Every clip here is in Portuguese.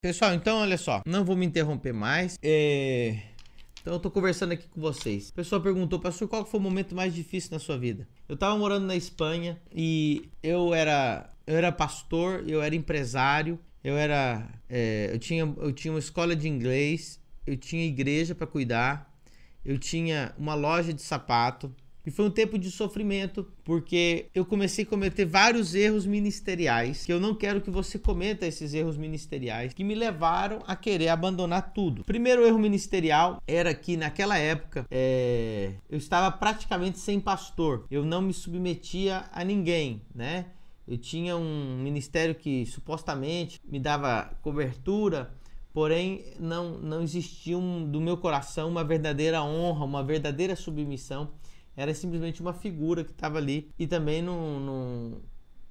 Pessoal, então olha só, não vou me interromper mais. É... Então eu tô conversando aqui com vocês. A pessoa perguntou, pastor, qual foi o momento mais difícil na sua vida? Eu tava morando na Espanha e eu era, eu era pastor, eu era empresário, eu era. É, eu, tinha, eu tinha uma escola de inglês, eu tinha igreja para cuidar, eu tinha uma loja de sapato, e foi um tempo de sofrimento, porque eu comecei a cometer vários erros ministeriais, que eu não quero que você cometa esses erros ministeriais, que me levaram a querer abandonar tudo. O primeiro erro ministerial era que naquela época é, eu estava praticamente sem pastor, eu não me submetia a ninguém, né? Eu tinha um ministério que supostamente me dava cobertura, porém não, não existia um, do meu coração uma verdadeira honra, uma verdadeira submissão era simplesmente uma figura que estava ali e também não, não,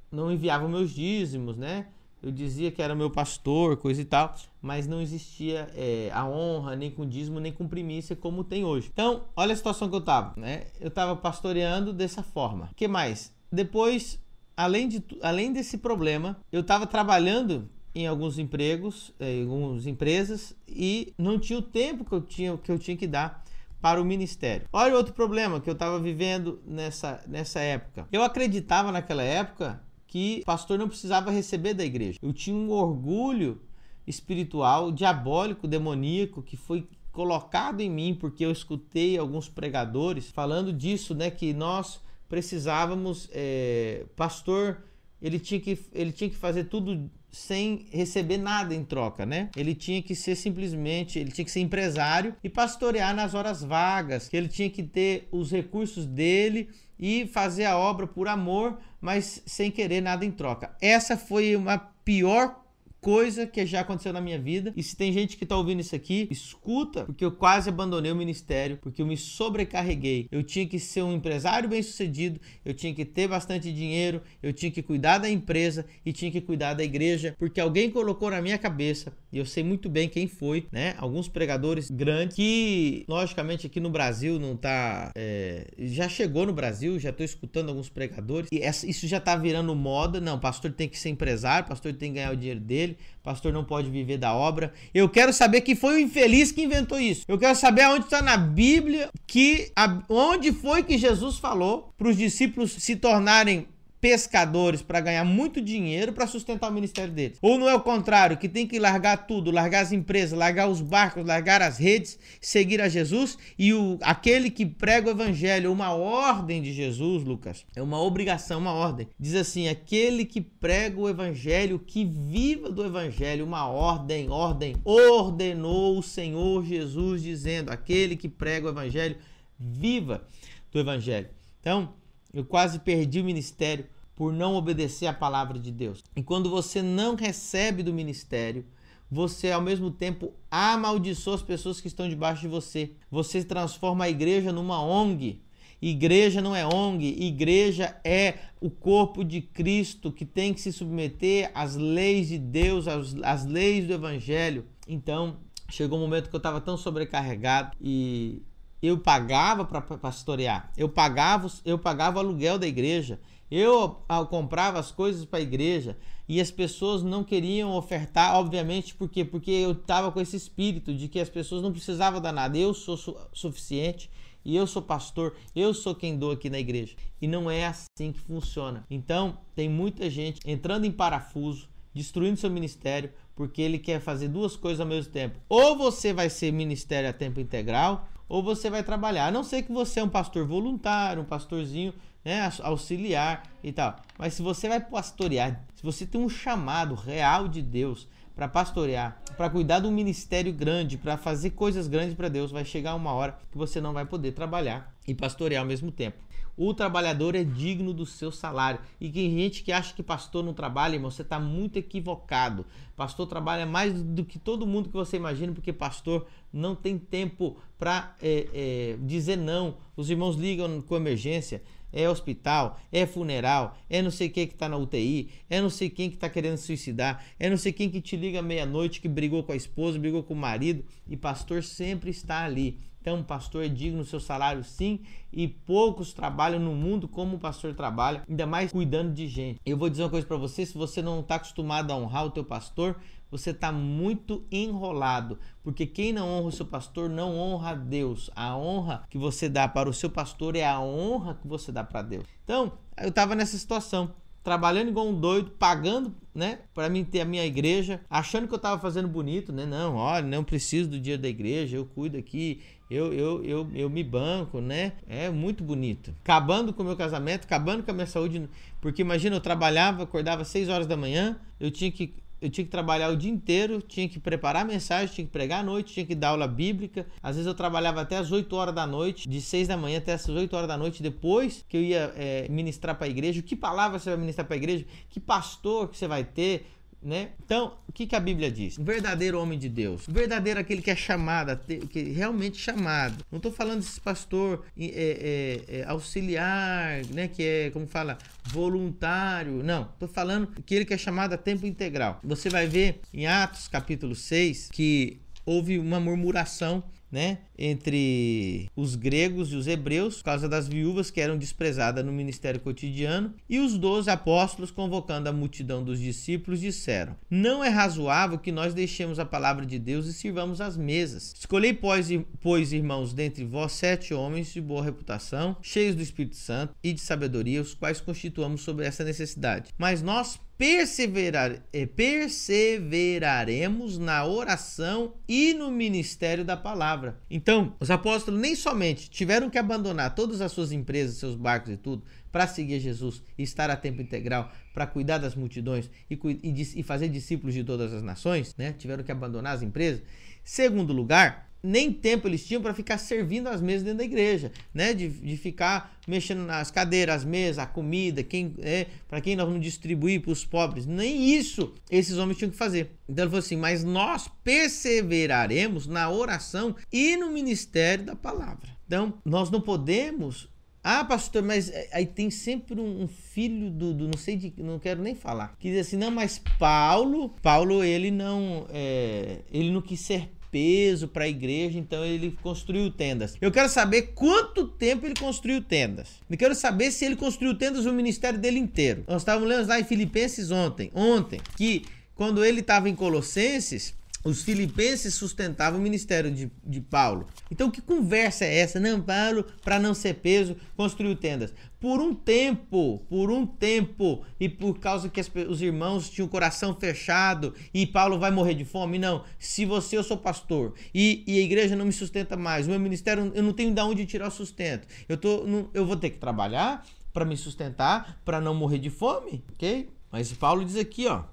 não enviava meus dízimos, né? Eu dizia que era meu pastor, coisa e tal, mas não existia é, a honra, nem com dízimo, nem com primícia como tem hoje. Então, olha a situação que eu estava, né? Eu estava pastoreando dessa forma. O que mais? Depois, além, de, além desse problema, eu estava trabalhando em alguns empregos, em algumas empresas, e não tinha o tempo que eu tinha que, eu tinha que dar para o ministério. Olha outro problema que eu estava vivendo nessa, nessa época. Eu acreditava naquela época que pastor não precisava receber da igreja. Eu tinha um orgulho espiritual, diabólico, demoníaco, que foi colocado em mim porque eu escutei alguns pregadores falando disso, né? Que nós precisávamos, é, pastor, ele tinha que ele tinha que fazer tudo sem receber nada em troca, né? Ele tinha que ser simplesmente, ele tinha que ser empresário e pastorear nas horas vagas, que ele tinha que ter os recursos dele e fazer a obra por amor, mas sem querer nada em troca. Essa foi uma pior coisa que já aconteceu na minha vida. E se tem gente que tá ouvindo isso aqui, escuta, porque eu quase abandonei o ministério, porque eu me sobrecarreguei. Eu tinha que ser um empresário bem-sucedido, eu tinha que ter bastante dinheiro, eu tinha que cuidar da empresa e tinha que cuidar da igreja, porque alguém colocou na minha cabeça, e eu sei muito bem quem foi, né? Alguns pregadores grandes que, logicamente, aqui no Brasil não tá. É, já chegou no Brasil, já tô escutando alguns pregadores, e essa, isso já tá virando moda. Não, pastor tem que ser empresário, pastor tem que ganhar o dinheiro dele, pastor não pode viver da obra. Eu quero saber quem foi o infeliz que inventou isso. Eu quero saber onde está na Bíblia que a, onde foi que Jesus falou para os discípulos se tornarem pescadores para ganhar muito dinheiro para sustentar o ministério deles. Ou não é o contrário, que tem que largar tudo, largar as empresas, largar os barcos, largar as redes, seguir a Jesus e o aquele que prega o evangelho, uma ordem de Jesus, Lucas, é uma obrigação, uma ordem. Diz assim: aquele que prega o evangelho, que viva do evangelho, uma ordem, ordem, ordenou o Senhor Jesus dizendo: aquele que prega o evangelho, viva do evangelho. Então, eu quase perdi o ministério por não obedecer à palavra de Deus. E quando você não recebe do ministério, você ao mesmo tempo amaldiçoa as pessoas que estão debaixo de você. Você transforma a igreja numa ONG. Igreja não é ONG, igreja é o corpo de Cristo que tem que se submeter às leis de Deus, às, às leis do Evangelho. Então, chegou um momento que eu estava tão sobrecarregado e eu pagava para pastorear, eu pagava, eu pagava o aluguel da igreja, eu comprava as coisas para a igreja e as pessoas não queriam ofertar, obviamente, por quê? Porque eu estava com esse espírito de que as pessoas não precisavam dar nada, eu sou su suficiente e eu sou pastor, eu sou quem dou aqui na igreja. E não é assim que funciona. Então, tem muita gente entrando em parafuso, destruindo seu ministério, porque ele quer fazer duas coisas ao mesmo tempo. Ou você vai ser ministério a tempo integral, ou você vai trabalhar. A não ser que você é um pastor voluntário, um pastorzinho né, auxiliar e tal. Mas se você vai pastorear, se você tem um chamado real de Deus para pastorear, para cuidar de um ministério grande, para fazer coisas grandes para Deus, vai chegar uma hora que você não vai poder trabalhar e pastorear ao mesmo tempo. O trabalhador é digno do seu salário. E tem gente que acha que pastor não trabalha, irmão, você está muito equivocado. Pastor trabalha mais do que todo mundo que você imagina, porque pastor não tem tempo para é, é, dizer não. Os irmãos ligam com emergência é hospital, é funeral, é não sei quem que está na UTI, é não sei quem que está querendo suicidar, é não sei quem que te liga meia-noite que brigou com a esposa, brigou com o marido e pastor sempre está ali. Então, pastor é digno do seu salário, sim, e poucos trabalham no mundo como o pastor trabalha, ainda mais cuidando de gente. Eu vou dizer uma coisa para você: se você não está acostumado a honrar o teu pastor, você está muito enrolado, porque quem não honra o seu pastor não honra a Deus. A honra que você dá para o seu pastor é a honra que você dá para Deus. Então, eu estava nessa situação trabalhando igual um doido, pagando, né, para mim ter a minha igreja, achando que eu tava fazendo bonito, né? Não, olha, não preciso do dia da igreja, eu cuido aqui, eu, eu, eu, eu me banco, né? É muito bonito. Acabando com o meu casamento, acabando com a minha saúde, porque imagina, eu trabalhava, acordava às 6 horas da manhã, eu tinha que eu tinha que trabalhar o dia inteiro, tinha que preparar mensagem, tinha que pregar à noite, tinha que dar aula bíblica. Às vezes eu trabalhava até as 8 horas da noite, de 6 da manhã até as 8 horas da noite, depois que eu ia é, ministrar para a igreja. Que palavra você vai ministrar para a igreja? Que pastor que você vai ter? Né? Então, o que, que a Bíblia diz? Um verdadeiro homem de Deus, um verdadeiro aquele que é chamado, que é realmente chamado. Não estou falando desse pastor é, é, é, auxiliar, né? Que é, como fala, voluntário. Não, estou falando aquele que é chamado a tempo integral. Você vai ver em Atos capítulo 6 que houve uma murmuração né, entre os gregos e os hebreus, por causa das viúvas que eram desprezadas no ministério cotidiano, e os doze apóstolos, convocando a multidão dos discípulos, disseram: Não é razoável que nós deixemos a palavra de Deus e sirvamos as mesas. Escolhei, pois, pois, irmãos, dentre vós sete homens de boa reputação, cheios do Espírito Santo e de sabedoria, os quais constituamos sobre essa necessidade. Mas nós perseverar, eh, perseveraremos na oração e no ministério da palavra. Então, os apóstolos nem somente tiveram que abandonar todas as suas empresas, seus barcos e tudo, para seguir Jesus e estar a tempo integral, para cuidar das multidões e, e, e fazer discípulos de todas as nações, né? tiveram que abandonar as empresas. Segundo lugar, nem tempo eles tinham para ficar servindo as mesas dentro da igreja, né? De, de ficar mexendo nas cadeiras, as mesas, a comida, quem é, para quem nós vamos distribuir para os pobres. Nem isso esses homens tinham que fazer. Então ele falou assim: mas nós perseveraremos na oração e no ministério da palavra. Então nós não podemos. Ah, pastor, mas é, aí tem sempre um filho do, do não sei de, não quero nem falar, que diz assim, não, mas Paulo, Paulo ele não, é, ele não quis ser peso para a igreja, então ele construiu tendas. Eu quero saber quanto tempo ele construiu tendas. Eu quero saber se ele construiu tendas o ministério dele inteiro. Nós estávamos lendo lá em Filipenses ontem, ontem, que quando ele estava em Colossenses, os filipenses sustentavam o ministério de, de Paulo. Então, que conversa é essa? Não, Paulo, para não ser peso, construiu tendas. Por um tempo, por um tempo, e por causa que as, os irmãos tinham o coração fechado e Paulo vai morrer de fome. Não, se você, eu sou pastor e, e a igreja não me sustenta mais, o meu ministério, eu não tenho de onde tirar o sustento. Eu, tô, não, eu vou ter que trabalhar para me sustentar, para não morrer de fome, ok? Mas Paulo diz aqui, ó,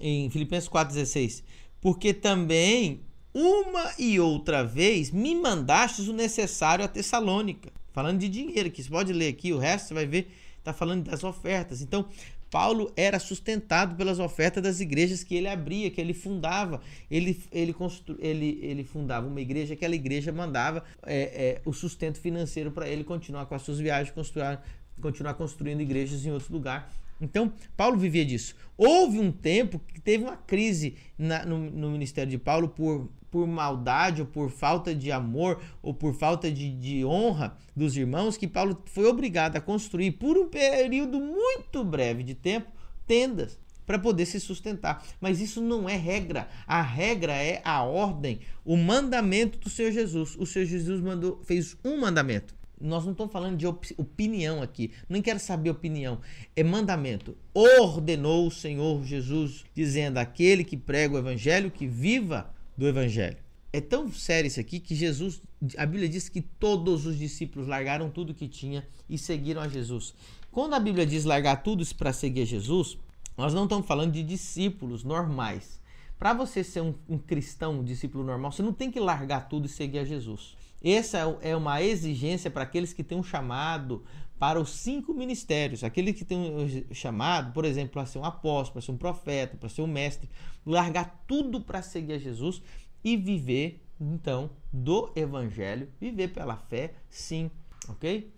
em Filipenses 4,16 porque também uma e outra vez me mandastes o necessário a Tessalônica. Falando de dinheiro, que você pode ler aqui, o resto você vai ver, está falando das ofertas. Então, Paulo era sustentado pelas ofertas das igrejas que ele abria, que ele fundava. Ele, ele, constru, ele, ele fundava uma igreja, aquela igreja mandava é, é, o sustento financeiro para ele continuar com as suas viagens, construir, continuar construindo igrejas em outro lugar. Então, Paulo vivia disso. Houve um tempo que teve uma crise na, no, no, ministério de Paulo por, por maldade, ou por falta de amor, ou por falta de, de honra dos irmãos, que Paulo foi obrigado a construir por um período muito breve de tempo tendas para poder se sustentar. Mas isso não é regra. A regra é a ordem, o mandamento do Senhor Jesus. O Senhor Jesus mandou, fez um mandamento nós não estamos falando de op opinião aqui. Nem quero saber opinião. É mandamento. Ordenou o Senhor Jesus, dizendo: aquele que prega o evangelho, que viva do evangelho. É tão sério isso aqui que Jesus, a Bíblia diz que todos os discípulos largaram tudo que tinha e seguiram a Jesus. Quando a Bíblia diz largar tudo para seguir a Jesus, nós não estamos falando de discípulos normais. Para você ser um, um cristão, um discípulo normal, você não tem que largar tudo e seguir a Jesus. Essa é uma exigência para aqueles que têm um chamado para os cinco ministérios. Aquele que tem um chamado, por exemplo, para ser um apóstolo, para ser um profeta, para ser um mestre, largar tudo para seguir a Jesus e viver, então, do evangelho, viver pela fé, sim, ok?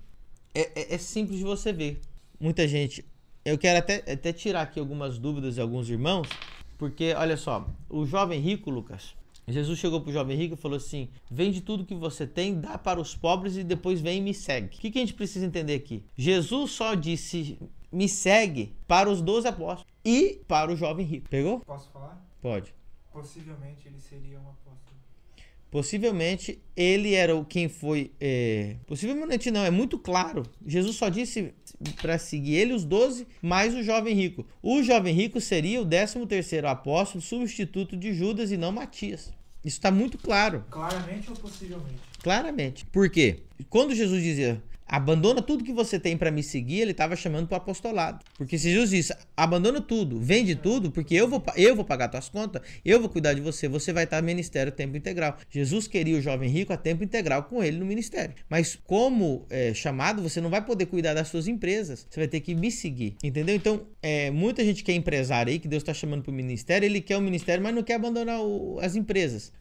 É, é, é simples de você ver. Muita gente. Eu quero até, até tirar aqui algumas dúvidas de alguns irmãos, porque olha só, o jovem rico, Lucas, Jesus chegou para o jovem rico e falou assim: vende tudo que você tem, dá para os pobres e depois vem e me segue. O que, que a gente precisa entender aqui? Jesus só disse me segue para os doze apóstolos e para o jovem rico. Pegou? Posso falar? Pode. Possivelmente ele seria um apóstolo. Possivelmente ele era o quem foi. É... Possivelmente não, é muito claro. Jesus só disse para seguir ele os doze mais o jovem rico. O jovem rico seria o décimo terceiro apóstolo, substituto de Judas e não Matias. Isso está muito claro. Claramente ou possivelmente? Claramente. Por quê? Quando Jesus dizia abandona tudo que você tem para me seguir, ele estava chamando para o apostolado. Porque se Jesus disse, abandona tudo, vende tudo, porque eu vou, eu vou pagar tuas contas, eu vou cuidar de você, você vai estar no ministério tempo integral. Jesus queria o jovem rico a tempo integral com ele no ministério. Mas como é, chamado, você não vai poder cuidar das suas empresas, você vai ter que me seguir, entendeu? Então, é, muita gente que é empresário aí, que Deus está chamando para o ministério, ele quer o ministério, mas não quer abandonar o, as empresas.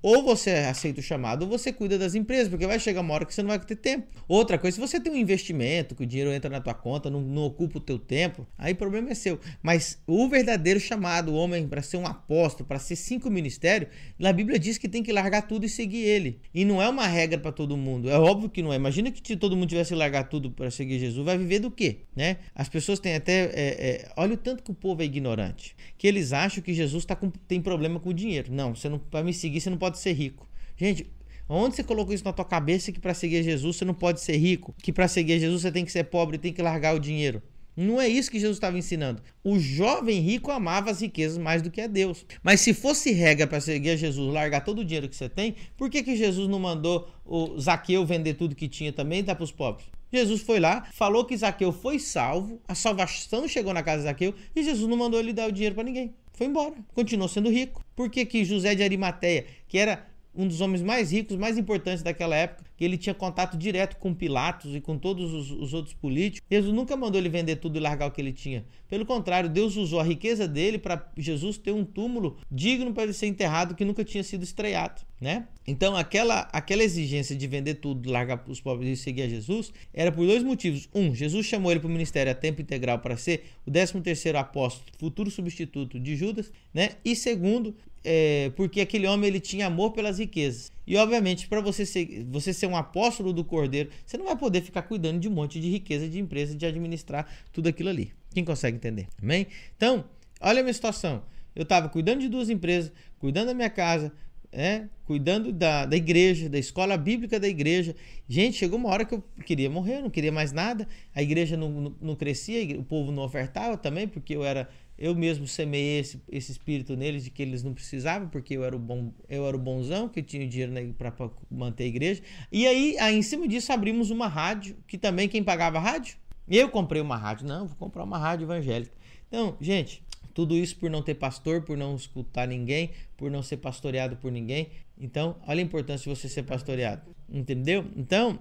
Ou você aceita o chamado, ou você cuida das empresas, porque vai chegar uma hora que você não vai ter tempo. Outra coisa, se você tem um investimento, que o dinheiro entra na tua conta, não, não ocupa o teu tempo, aí o problema é seu. Mas o verdadeiro chamado, o homem para ser um apóstolo, para ser cinco ministérios, na Bíblia diz que tem que largar tudo e seguir ele. E não é uma regra para todo mundo. É óbvio que não é. Imagina que todo mundo tivesse que largar tudo para seguir Jesus, vai viver do quê? Né? As pessoas têm até. É, é, olha o tanto que o povo é ignorante. Que eles acham que Jesus tá com, tem problema com o dinheiro. Não, você não para me seguir, você não pode ser rico. Gente, Onde você colocou isso na tua cabeça que para seguir Jesus você não pode ser rico? Que para seguir Jesus você tem que ser pobre, tem que largar o dinheiro? Não é isso que Jesus estava ensinando. O jovem rico amava as riquezas mais do que a Deus. Mas se fosse regra para seguir Jesus, largar todo o dinheiro que você tem, por que, que Jesus não mandou o Zaqueu vender tudo que tinha também e dar para os pobres? Jesus foi lá, falou que Zaqueu foi salvo, a salvação chegou na casa de Zaqueu e Jesus não mandou ele dar o dinheiro para ninguém. Foi embora, continuou sendo rico. Por que, que José de Arimateia, que era um dos homens mais ricos, mais importantes daquela época, que ele tinha contato direto com Pilatos e com todos os, os, outros políticos. Jesus nunca mandou ele vender tudo e largar o que ele tinha. Pelo contrário, Deus usou a riqueza dele para Jesus ter um túmulo digno para ele ser enterrado que nunca tinha sido estreado, né? Então, aquela, aquela exigência de vender tudo, largar os pobres e seguir a Jesus, era por dois motivos. Um, Jesus chamou ele para o ministério a tempo integral para ser o 13 terceiro apóstolo, futuro substituto de Judas, né? E segundo, é, porque aquele homem ele tinha amor pelas riquezas. E obviamente, para você ser, você ser um apóstolo do Cordeiro, você não vai poder ficar cuidando de um monte de riqueza de empresa, de administrar tudo aquilo ali. Quem consegue entender? Amém? Então, olha a minha situação. Eu estava cuidando de duas empresas, cuidando da minha casa, é, cuidando da, da igreja, da escola bíblica da igreja. Gente, chegou uma hora que eu queria morrer, não queria mais nada. A igreja não, não, não crescia, o povo não ofertava também, porque eu era eu mesmo semeei esse, esse espírito neles de que eles não precisavam, porque eu era o bom, eu era o bonzão que tinha dinheiro para manter a igreja. E aí, aí, em cima disso, abrimos uma rádio, que também quem pagava rádio? Eu comprei uma rádio. Não, vou comprar uma rádio evangélica. Então, gente, tudo isso por não ter pastor, por não escutar ninguém, por não ser pastoreado por ninguém. Então, olha a importância de você ser pastoreado. Entendeu? Então,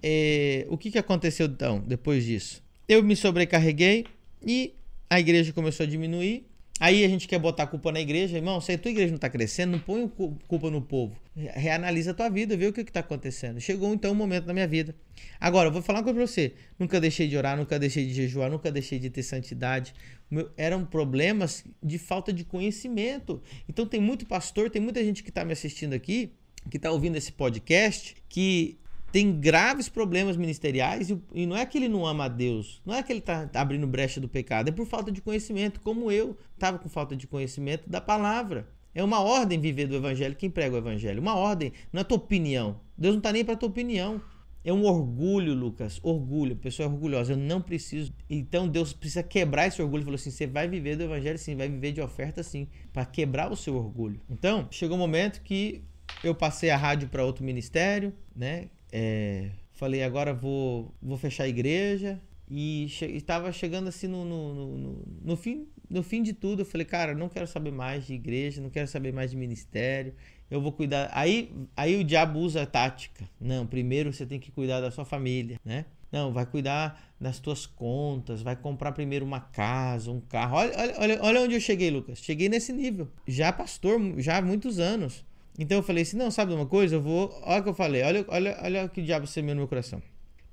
é, o que, que aconteceu então, depois disso? Eu me sobrecarreguei e a igreja começou a diminuir. Aí a gente quer botar a culpa na igreja. Irmão, se a tua igreja não está crescendo, não põe culpa no povo. Reanalisa a tua vida, vê o que está acontecendo. Chegou então um momento na minha vida. Agora, eu vou falar uma coisa para você. Nunca deixei de orar, nunca deixei de jejuar, nunca deixei de ter santidade. Meu, eram problemas de falta de conhecimento. Então tem muito pastor, tem muita gente que está me assistindo aqui, que está ouvindo esse podcast, que tem graves problemas ministeriais e, e, não é que ele não ama a Deus, não é que ele está abrindo brecha do pecado, é por falta de conhecimento, como eu estava com falta de conhecimento da palavra. É uma ordem viver do evangelho, quem prega o evangelho, uma ordem, não é tua opinião. Deus não está nem para tua opinião. É um orgulho, Lucas, orgulho. Pessoa é orgulhosa, eu não preciso. Então Deus precisa quebrar esse orgulho. Ele falou assim: você vai viver do evangelho sim, vai viver de oferta sim, para quebrar o seu orgulho. Então, chegou um momento que eu passei a rádio para outro ministério, né? É, falei, agora vou, vou fechar a igreja. E estava che chegando assim no, no, no, no, fim, no fim de tudo. Eu falei, cara, não quero saber mais de igreja, não quero saber mais de ministério. Eu vou cuidar. Aí, aí o diabo usa a tática. Não, primeiro você tem que cuidar da sua família, né? Não, vai cuidar das tuas contas, vai comprar primeiro uma casa, um carro. Olha, olha, olha, onde eu cheguei, Lucas. Cheguei nesse nível. Já pastor, já há muitos anos. Então eu falei assim: não, sabe uma coisa? Eu vou. Olha o que eu falei, olha, olha, olha o que o diabo semeou no meu coração.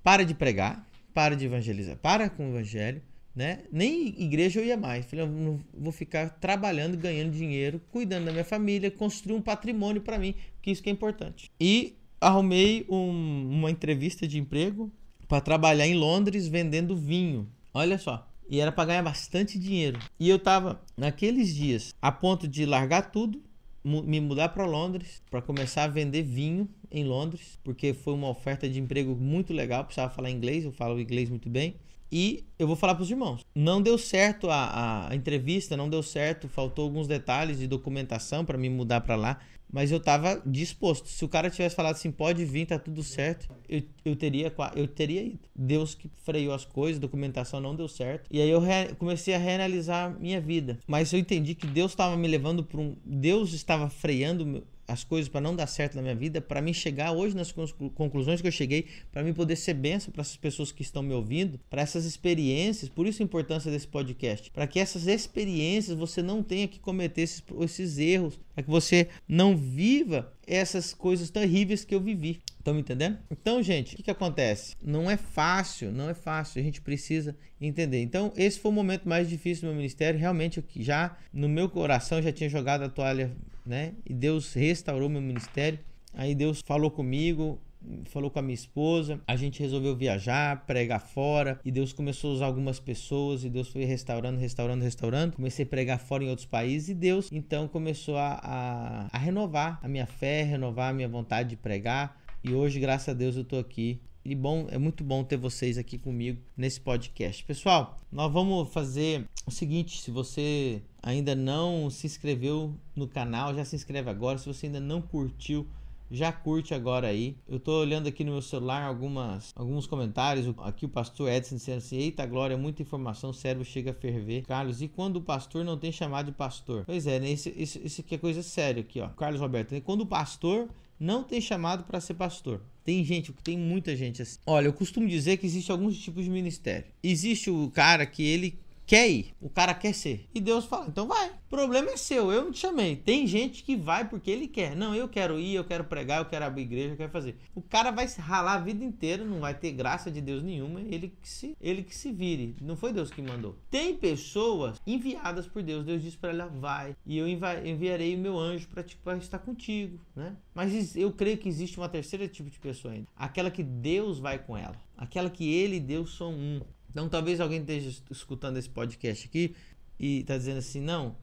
Para de pregar, para de evangelizar, para com o evangelho, né? Nem igreja eu ia mais. Falei, eu não vou ficar trabalhando, ganhando dinheiro, cuidando da minha família, construir um patrimônio para mim, que isso que é importante. E arrumei um, uma entrevista de emprego para trabalhar em Londres vendendo vinho. Olha só. E era para ganhar bastante dinheiro. E eu tava naqueles dias a ponto de largar tudo me mudar para Londres para começar a vender vinho em Londres, porque foi uma oferta de emprego muito legal, precisava falar inglês, eu falo inglês muito bem. E eu vou falar para os irmãos. Não deu certo a, a entrevista, não deu certo, faltou alguns detalhes de documentação para me mudar para lá, mas eu tava disposto. Se o cara tivesse falado assim, pode vir, tá tudo certo, eu, eu teria eu teria ido. Deus que freou as coisas, documentação não deu certo. E aí eu comecei a reanalisar minha vida. Mas eu entendi que Deus estava me levando para um Deus estava freando meu- as coisas para não dar certo na minha vida, para mim chegar hoje nas conclu- conclusões que eu cheguei, para mim poder ser benção para essas pessoas que estão me ouvindo, para essas experiências, por isso a importância desse podcast, para que essas experiências você não tenha que cometer esses, esses erros, para que você não viva essas coisas terríveis que eu vivi. Estão me entendendo? Então, gente, o que, que acontece? Não é fácil, não é fácil. A gente precisa entender. Então, esse foi o momento mais difícil do meu ministério. Realmente, eu já no meu coração já tinha jogado a toalha, né? E Deus restaurou meu ministério. Aí Deus falou comigo, falou com a minha esposa, a gente resolveu viajar, pregar fora, e Deus começou a usar algumas pessoas, e Deus foi restaurando, restaurando, restaurando. Comecei a pregar fora em outros países, e Deus então começou a, a, a renovar a minha fé, renovar a minha vontade de pregar. E hoje, graças a Deus, eu tô aqui. E bom, é muito bom ter vocês aqui comigo nesse podcast. Pessoal, nós vamos fazer o seguinte: se você ainda não se inscreveu no canal, já se inscreve agora. Se você ainda não curtiu, já curte agora aí. Eu tô olhando aqui no meu celular algumas, alguns comentários. Aqui o pastor Edson dizendo assim: Eita glória, muita informação, o cérebro chega a ferver. Carlos, e quando o pastor não tem chamado de pastor? Pois é, né? Isso, isso, isso aqui é coisa séria aqui, ó. Carlos Roberto, né? quando o pastor não tem chamado para ser pastor. Tem gente, tem muita gente assim. Olha, eu costumo dizer que existe alguns tipos de ministério. Existe o cara que ele quer ir, o cara quer ser. E Deus fala, então vai. O problema é seu, eu não te chamei. Tem gente que vai porque ele quer. Não, eu quero ir, eu quero pregar, eu quero abrir igreja, eu quero fazer. O cara vai se ralar a vida inteira, não vai ter graça de Deus nenhuma, ele que se, ele que se vire. Não foi Deus que mandou. Tem pessoas enviadas por Deus. Deus disse para ela, vai, e eu envi- enviarei o meu anjo para tipo, estar contigo, né? Mas eu creio que existe uma terceira tipo de pessoa ainda. Aquela que Deus vai com ela. Aquela que ele e Deus são um. Então talvez alguém esteja escutando esse podcast aqui e está dizendo assim, não,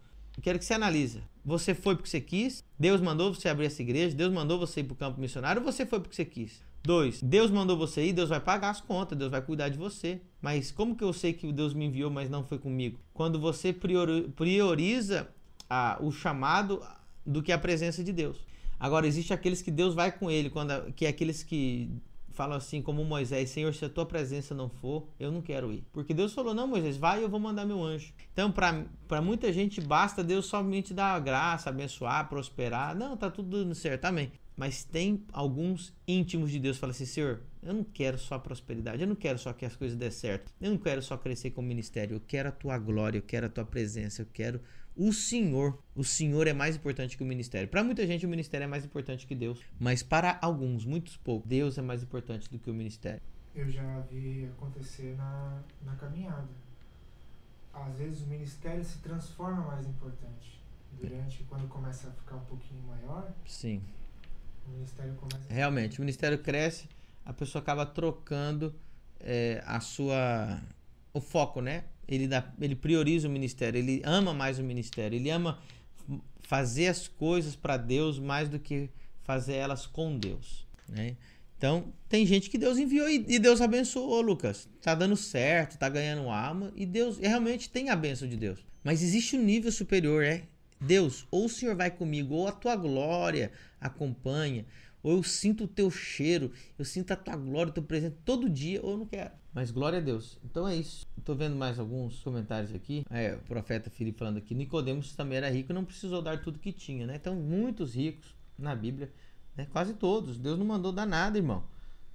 quero que você analise. Você foi porque você quis? Deus mandou você abrir essa igreja? Deus mandou você ir para o campo missionário você foi porque você quis? Dois, Deus mandou você ir, Deus vai pagar as contas, Deus vai cuidar de você. Mas como que eu sei que Deus me enviou, mas não foi comigo? Quando você priori- prioriza a- o chamado do que a presença de Deus. Agora, existe aqueles que Deus vai com ele, quando que é aqueles que falam assim, como Moisés: Senhor, se a tua presença não for, eu não quero ir. Porque Deus falou: Não, Moisés, vai, eu vou mandar meu anjo. Então, para muita gente, basta Deus somente dar a graça, abençoar, prosperar. Não, tá tudo dando certo, amém. Mas tem alguns íntimos de Deus que falam assim: Senhor, eu não quero só prosperidade, eu não quero só que as coisas dê certo, eu não quero só crescer como ministério, eu quero a tua glória, eu quero a tua presença, eu quero o Senhor. O Senhor é mais importante que o ministério. Para muita gente, o ministério é mais importante que Deus. Mas para alguns, muitos poucos, Deus é mais importante do que o ministério. Eu já vi acontecer na, na caminhada. Às vezes o ministério se transforma mais importante. Durante, quando começa a ficar um pouquinho maior, Sim. o ministério começa Realmente, o ministério cresce, a pessoa acaba trocando é, a sua. o foco, né? Ele, dá, ele prioriza o ministério, ele ama mais o ministério, ele ama fazer as coisas para Deus mais do que fazer elas com Deus, né? Então, tem gente que Deus enviou e, e Deus abençoou, Lucas. Tá dando certo, tá ganhando alma e Deus e realmente tem a bênção de Deus. Mas existe um nível superior, é Deus, ou o Senhor vai comigo, ou a tua glória acompanha, ou eu sinto o teu cheiro, eu sinto a tua glória, o teu presente todo dia, ou eu não quero. Mas glória a Deus. Então é isso. Tô vendo mais alguns comentários aqui. É, o profeta Filipe falando aqui, Nicodemos também era rico, não precisou dar tudo que tinha, né? Então muitos ricos na Bíblia, né? Quase todos. Deus não mandou dar nada, irmão,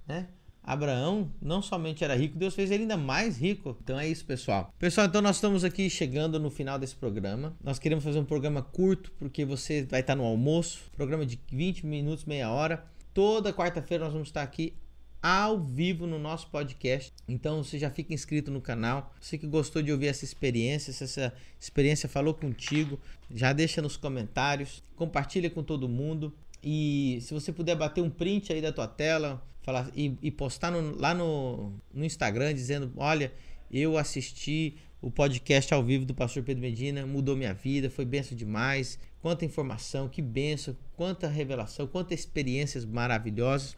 né? Abraão não somente era rico, Deus fez ele ainda mais rico. Então é isso, pessoal. Pessoal, então nós estamos aqui chegando no final desse programa. Nós queremos fazer um programa curto, porque você vai estar no almoço. Programa de 20 minutos, meia hora. Toda quarta-feira nós vamos estar aqui ao vivo no nosso podcast. Então você já fica inscrito no canal. Você que gostou de ouvir essa experiência, se essa experiência falou contigo, já deixa nos comentários, compartilha com todo mundo. E se você puder bater um print aí da tua tela falar, e, e postar no- lá no, no Instagram dizendo: Olha, eu assisti o podcast ao vivo do Pastor Pedro Medina, mudou minha vida, foi benção demais. quanta informação, que benção, quanta revelação, quantas experiências maravilhosas.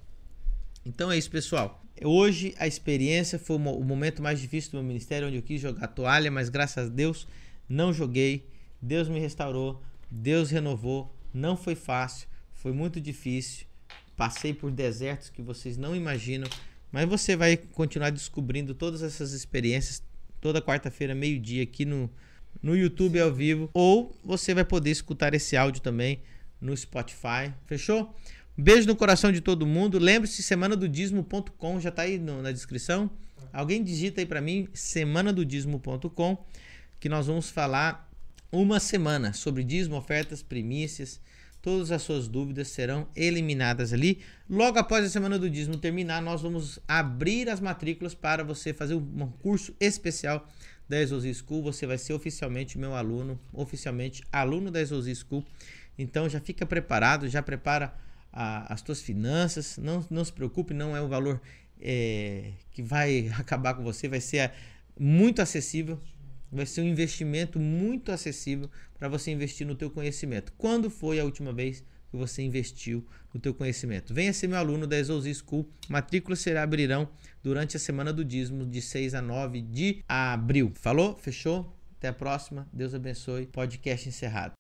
Então é isso, pessoal. Hoje a experiência foi o momento mais difícil do meu ministério, onde eu quis jogar toalha, mas graças a Deus não joguei. Deus me restaurou, Deus renovou. Não foi fácil, foi muito difícil. Passei por desertos que vocês não imaginam, mas você vai continuar descobrindo todas essas experiências toda quarta-feira, meio-dia, aqui no, no YouTube ao vivo. Ou você vai poder escutar esse áudio também no Spotify. Fechou? Beijo no coração de todo mundo. Lembre-se, semanadodismo.com já está aí no, na descrição. Alguém digita aí para mim, semanadodismo.com, que nós vamos falar uma semana sobre dízimo, ofertas, primícias. Todas as suas dúvidas serão eliminadas ali. Logo após a semana do dízimo terminar, nós vamos abrir as matrículas para você fazer um curso especial da Exosi School. Você vai ser oficialmente meu aluno, oficialmente aluno da Exosi School. Então já fica preparado, já prepara a, as tuas finanças, não, não se preocupe, não é um valor é, que vai acabar com você, vai ser muito acessível, vai ser um investimento muito acessível para você investir no teu conhecimento. Quando foi a última vez que você investiu no teu conhecimento? Venha ser meu aluno da Exousi School, matrículas será abrirão durante a semana do dízimo de 6 a 9 de abril. Falou? Fechou? Até a próxima. Deus abençoe. Podcast encerrado.